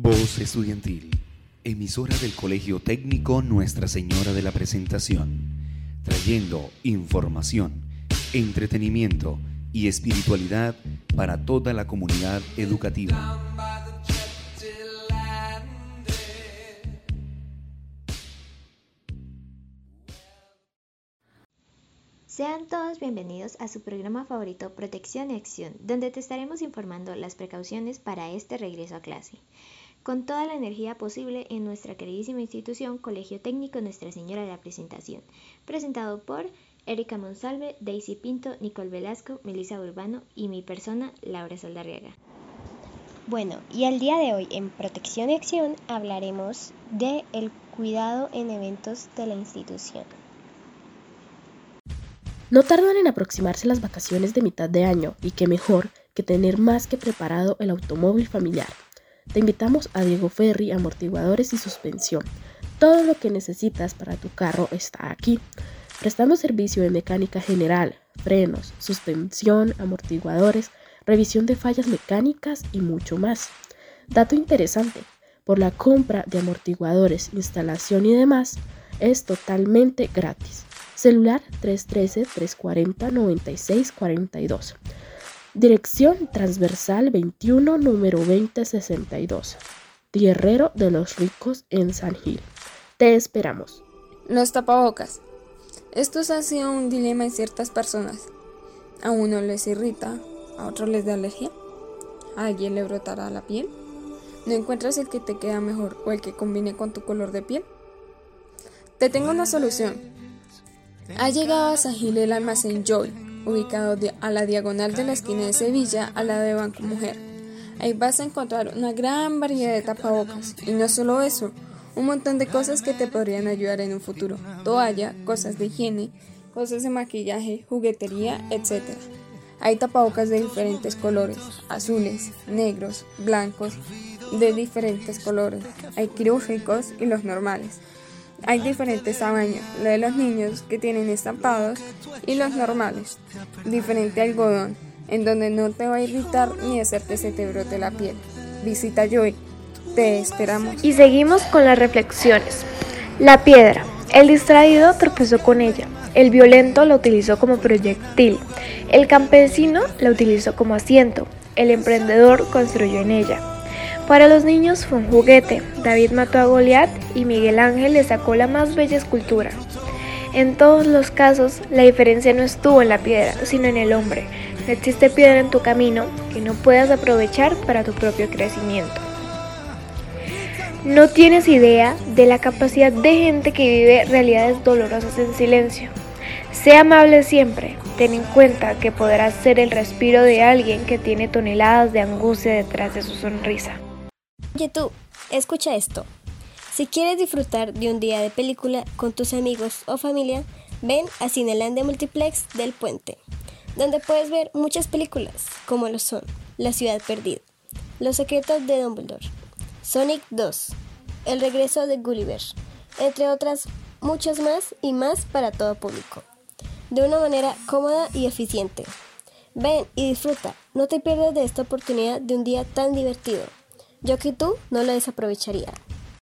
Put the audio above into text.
Voz Estudiantil, emisora del Colegio Técnico Nuestra Señora de la Presentación, trayendo información, entretenimiento y espiritualidad para toda la comunidad educativa. Sean todos bienvenidos a su programa favorito Protección y Acción, donde te estaremos informando las precauciones para este regreso a clase con toda la energía posible en nuestra queridísima institución Colegio Técnico Nuestra Señora de la Presentación, presentado por Erika Monsalve, Daisy Pinto, Nicole Velasco, Melissa Urbano y mi persona, Laura Saldarriaga. Bueno, y el día de hoy en Protección y Acción hablaremos de el cuidado en eventos de la institución. No tardan en aproximarse las vacaciones de mitad de año y qué mejor que tener más que preparado el automóvil familiar te invitamos a Diego Ferry, amortiguadores y suspensión. Todo lo que necesitas para tu carro está aquí. Prestando servicio de mecánica general, frenos, suspensión, amortiguadores, revisión de fallas mecánicas y mucho más. Dato interesante, por la compra de amortiguadores, instalación y demás, es totalmente gratis. Celular 313-340-9642. Dirección transversal 21, número 2062. Tierrero de los Ricos en San Gil. Te esperamos. Los tapabocas. Estos ha sido un dilema en ciertas personas. A uno les irrita, a otro les da alergia, a alguien le brotará la piel. ¿No encuentras el que te queda mejor o el que combine con tu color de piel? Te tengo una solución. Ha llegado a San Gil el almacén Joy ubicado a la diagonal de la esquina de Sevilla a la de Banco Mujer. Ahí vas a encontrar una gran variedad de tapabocas y no solo eso, un montón de cosas que te podrían ayudar en un futuro. Toalla, cosas de higiene, cosas de maquillaje, juguetería, etc. Hay tapabocas de diferentes colores, azules, negros, blancos, de diferentes colores. Hay quirúrgicos y los normales. Hay diferentes tamaños, lo de los niños que tienen estampados y los normales. Diferente algodón, en donde no te va a irritar ni hacer que se te brote la piel. Visita Joy, te esperamos. Y seguimos con las reflexiones. La piedra. El distraído tropezó con ella. El violento la utilizó como proyectil. El campesino la utilizó como asiento. El emprendedor construyó en ella. Para los niños fue un juguete. David mató a Goliat y Miguel Ángel le sacó la más bella escultura. En todos los casos, la diferencia no estuvo en la piedra, sino en el hombre. No existe piedra en tu camino que no puedas aprovechar para tu propio crecimiento. No tienes idea de la capacidad de gente que vive realidades dolorosas en silencio. Sé amable siempre. Ten en cuenta que podrás ser el respiro de alguien que tiene toneladas de angustia detrás de su sonrisa. Oye tú, escucha esto. Si quieres disfrutar de un día de película con tus amigos o familia, ven a Cinelandia Multiplex del Puente, donde puedes ver muchas películas, como lo son La Ciudad Perdida, Los Secretos de Dumbledore, Sonic 2, El Regreso de Gulliver, entre otras muchas más y más para todo público, de una manera cómoda y eficiente. Ven y disfruta, no te pierdas de esta oportunidad de un día tan divertido. Yo que tú no lo desaprovecharía.